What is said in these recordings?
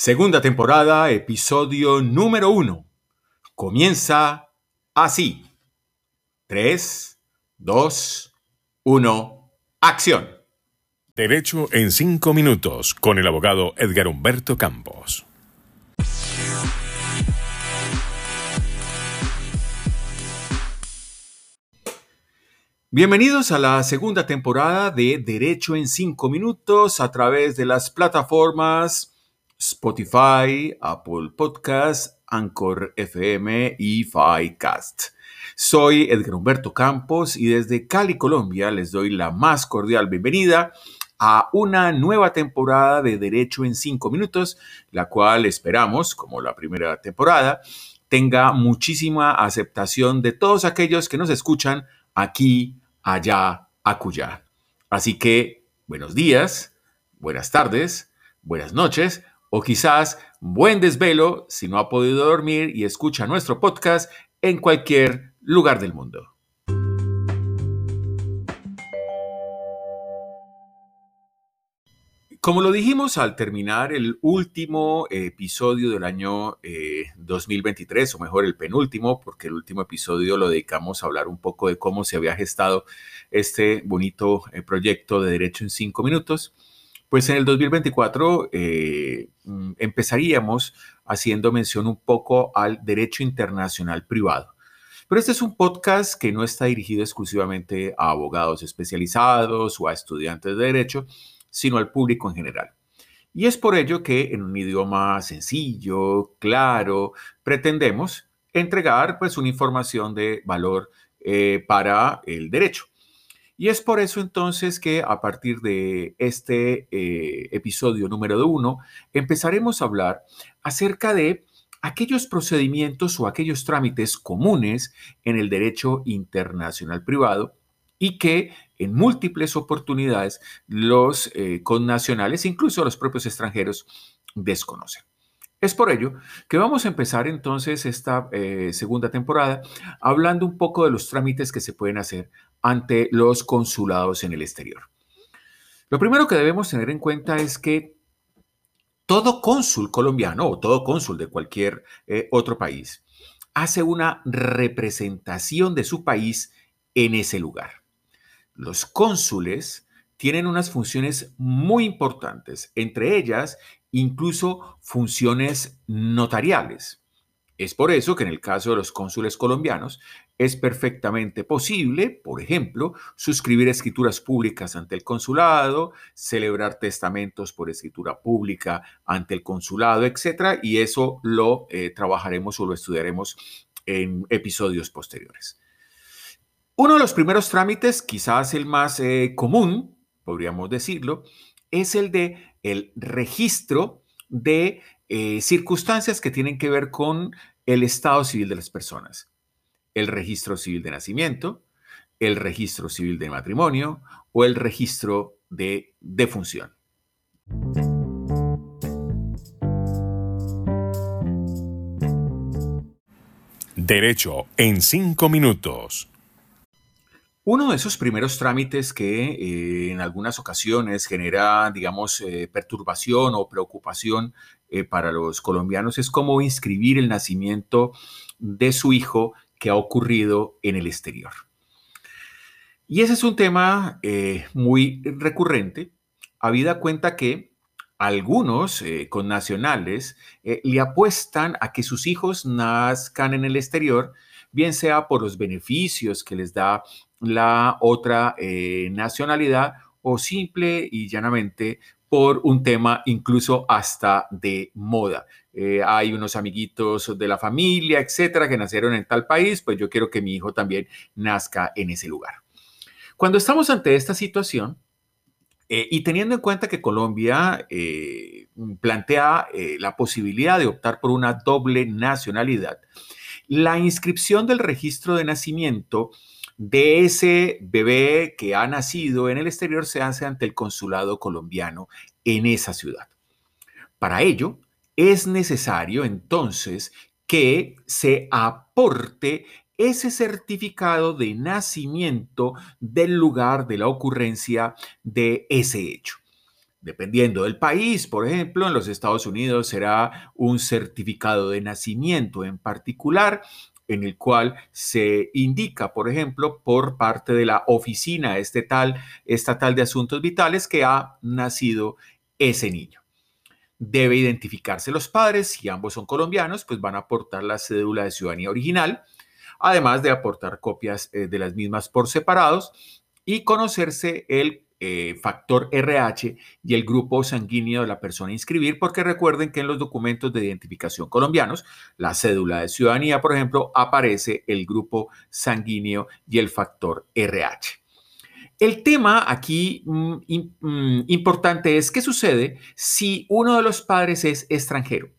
Segunda temporada, episodio número uno. Comienza así. 3, 2, 1, acción. Derecho en cinco minutos con el abogado Edgar Humberto Campos. Bienvenidos a la segunda temporada de Derecho en cinco minutos a través de las plataformas Spotify, Apple Podcast, Anchor FM y Ficast. Soy Edgar Humberto Campos y desde Cali, Colombia, les doy la más cordial bienvenida a una nueva temporada de Derecho en 5 minutos, la cual esperamos, como la primera temporada, tenga muchísima aceptación de todos aquellos que nos escuchan aquí, allá, acullá. Así que, buenos días, buenas tardes, buenas noches o quizás buen desvelo si no ha podido dormir y escucha nuestro podcast en cualquier lugar del mundo. Como lo dijimos al terminar el último episodio del año 2023, eh, o mejor el penúltimo, porque el último episodio lo dedicamos a hablar un poco de cómo se había gestado este bonito eh, proyecto de Derecho en cinco minutos, pues en el 2024 eh, mm, empezaríamos haciendo mención un poco al derecho internacional privado. Pero este es un podcast que no está dirigido exclusivamente a abogados especializados o a estudiantes de derecho, sino al público en general. Y es por ello que en un idioma sencillo, claro, pretendemos entregar pues una información de valor eh, para el derecho. Y es por eso entonces que a partir de este eh, episodio número uno empezaremos a hablar acerca de aquellos procedimientos o aquellos trámites comunes en el derecho internacional privado y que en múltiples oportunidades los eh, connacionales, incluso los propios extranjeros, desconocen. Es por ello que vamos a empezar entonces esta eh, segunda temporada hablando un poco de los trámites que se pueden hacer ante los consulados en el exterior. Lo primero que debemos tener en cuenta es que todo cónsul colombiano o todo cónsul de cualquier eh, otro país hace una representación de su país en ese lugar. Los cónsules tienen unas funciones muy importantes, entre ellas incluso funciones notariales. Es por eso que en el caso de los cónsules colombianos es perfectamente posible, por ejemplo, suscribir escrituras públicas ante el consulado, celebrar testamentos por escritura pública ante el consulado, etc. Y eso lo eh, trabajaremos o lo estudiaremos en episodios posteriores. Uno de los primeros trámites, quizás el más eh, común, podríamos decirlo, es el de el registro de eh, circunstancias que tienen que ver con el estado civil de las personas. El registro civil de nacimiento, el registro civil de matrimonio o el registro de defunción. Derecho en cinco minutos. Uno de esos primeros trámites que eh, en algunas ocasiones genera, digamos, eh, perturbación o preocupación eh, para los colombianos es cómo inscribir el nacimiento de su hijo que ha ocurrido en el exterior. Y ese es un tema muy recurrente, habida cuenta que algunos connacionales le apuestan a que sus hijos nazcan en el exterior, bien sea por los beneficios que les da la otra eh, nacionalidad o simple y llanamente por un tema incluso hasta de moda. Eh, hay unos amiguitos de la familia, etcétera, que nacieron en tal país, pues yo quiero que mi hijo también nazca en ese lugar. Cuando estamos ante esta situación, eh, y teniendo en cuenta que Colombia plantea la posibilidad de optar por una doble nacionalidad, la inscripción del registro de nacimiento de ese bebé que ha nacido en el exterior se hace ante el consulado colombiano en esa ciudad. Para ello, es necesario entonces que se aporte ese certificado de nacimiento del lugar de la ocurrencia de ese hecho. Dependiendo del país, por ejemplo, en los Estados Unidos será un certificado de nacimiento en particular en el cual se indica, por ejemplo, por parte de la oficina estatal, estatal de asuntos vitales que ha nacido ese niño. Debe identificarse los padres, si ambos son colombianos, pues van a aportar la cédula de ciudadanía original, además de aportar copias eh, de las mismas por separados y conocerse el eh, factor RH y el grupo sanguíneo de la persona a inscribir, porque recuerden que en los documentos de identificación colombianos, la cédula de ciudadanía, por ejemplo, aparece el grupo sanguíneo y el factor RH. El tema aquí mm, mm, importante es qué sucede si uno de los padres es extranjero.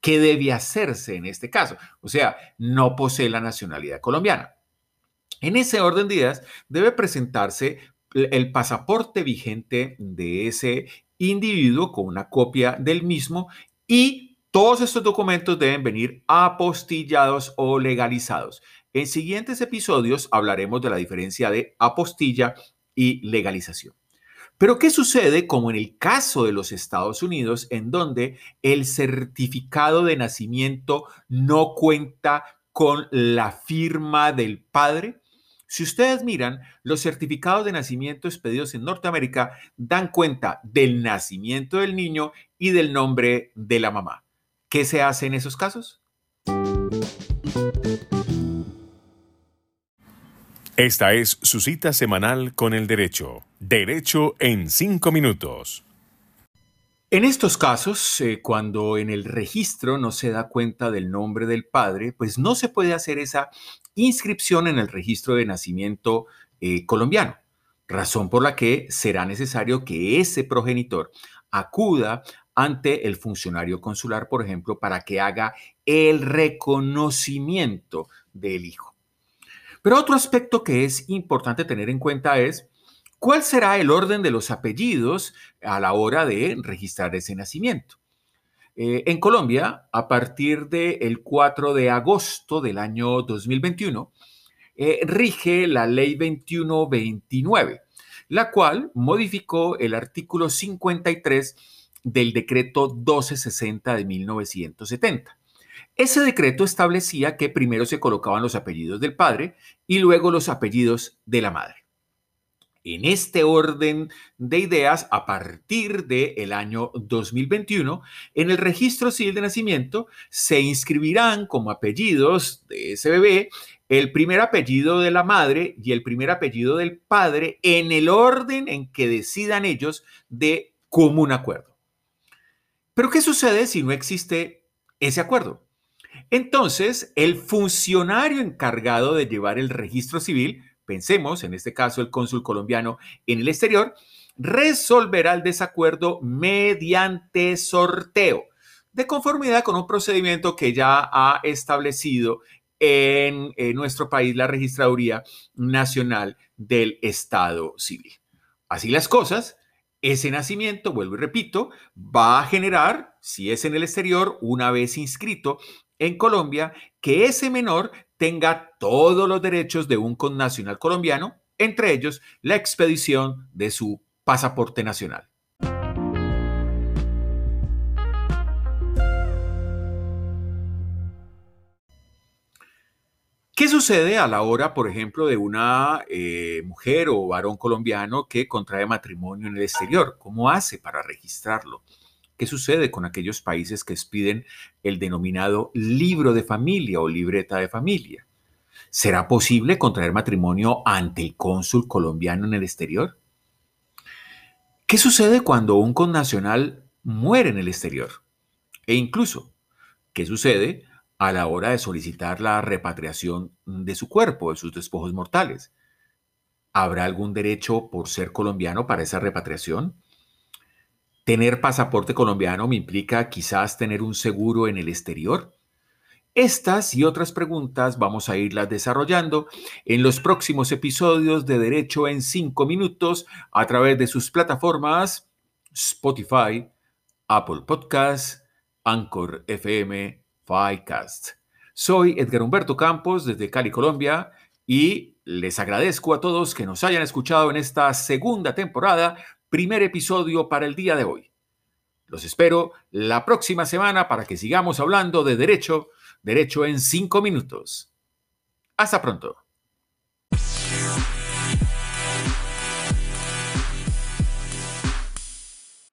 ¿Qué debe hacerse en este caso? O sea, no posee la nacionalidad colombiana. En ese orden de ideas, debe presentarse el pasaporte vigente de ese individuo con una copia del mismo y todos estos documentos deben venir apostillados o legalizados. En siguientes episodios hablaremos de la diferencia de apostilla y legalización. Pero ¿qué sucede como en el caso de los Estados Unidos, en donde el certificado de nacimiento no cuenta con la firma del padre? Si ustedes miran, los certificados de nacimiento expedidos en Norteamérica dan cuenta del nacimiento del niño y del nombre de la mamá. ¿Qué se hace en esos casos? Esta es su cita semanal con el derecho. Derecho en cinco minutos. En estos casos, eh, cuando en el registro no se da cuenta del nombre del padre, pues no se puede hacer esa inscripción en el registro de nacimiento eh, colombiano, razón por la que será necesario que ese progenitor acuda ante el funcionario consular, por ejemplo, para que haga el reconocimiento del hijo. Pero otro aspecto que es importante tener en cuenta es cuál será el orden de los apellidos a la hora de registrar ese nacimiento. Eh, en Colombia, a partir del 4 de agosto del año 2021, eh, rige la ley 2129, la cual modificó el artículo 53 del decreto 1260 de 1970. Ese decreto establecía que primero se colocaban los apellidos del padre y luego los apellidos de la madre. En este orden de ideas, a partir del año 2021, en el registro civil de nacimiento se inscribirán como apellidos de ese bebé el primer apellido de la madre y el primer apellido del padre en el orden en que decidan ellos de común acuerdo. Pero ¿qué sucede si no existe ese acuerdo? Entonces, el funcionario encargado de llevar el registro civil pensemos, en este caso el cónsul colombiano en el exterior, resolverá el desacuerdo mediante sorteo, de conformidad con un procedimiento que ya ha establecido en, nuestro país la Registraduría Nacional del Estado Civil. Así las cosas, ese nacimiento, vuelvo y repito, va a generar, si es en el exterior, una vez inscrito en Colombia, que ese menor tenga todos los derechos de un connacional colombiano, entre ellos la expedición de su pasaporte nacional. ¿Qué sucede a la hora, por ejemplo, de una eh, mujer o varón colombiano que contrae matrimonio en el exterior? ¿Cómo hace para registrarlo? ¿Qué sucede con aquellos países que expiden el denominado libro de familia o libreta de familia? ¿Será posible contraer matrimonio ante el cónsul colombiano en el exterior? ¿Qué sucede cuando un connacional muere en el exterior? E incluso, ¿qué sucede a la hora de solicitar la repatriación de su cuerpo, de sus despojos mortales? ¿Habrá algún derecho por ser colombiano para esa repatriación? ¿Tener pasaporte colombiano me implica quizás tener un seguro en el exterior? Estas y otras preguntas vamos a irlas desarrollando en los próximos episodios de Derecho en 5 minutos a través de sus plataformas Spotify, Apple Podcasts, Anchor FM, Ficast. Soy Edgar Humberto Campos desde Cali, Colombia y les agradezco a todos que nos hayan escuchado en esta segunda temporada primer episodio para el día de hoy. Los espero la próxima semana para que sigamos hablando de derecho, derecho en cinco minutos. Hasta pronto.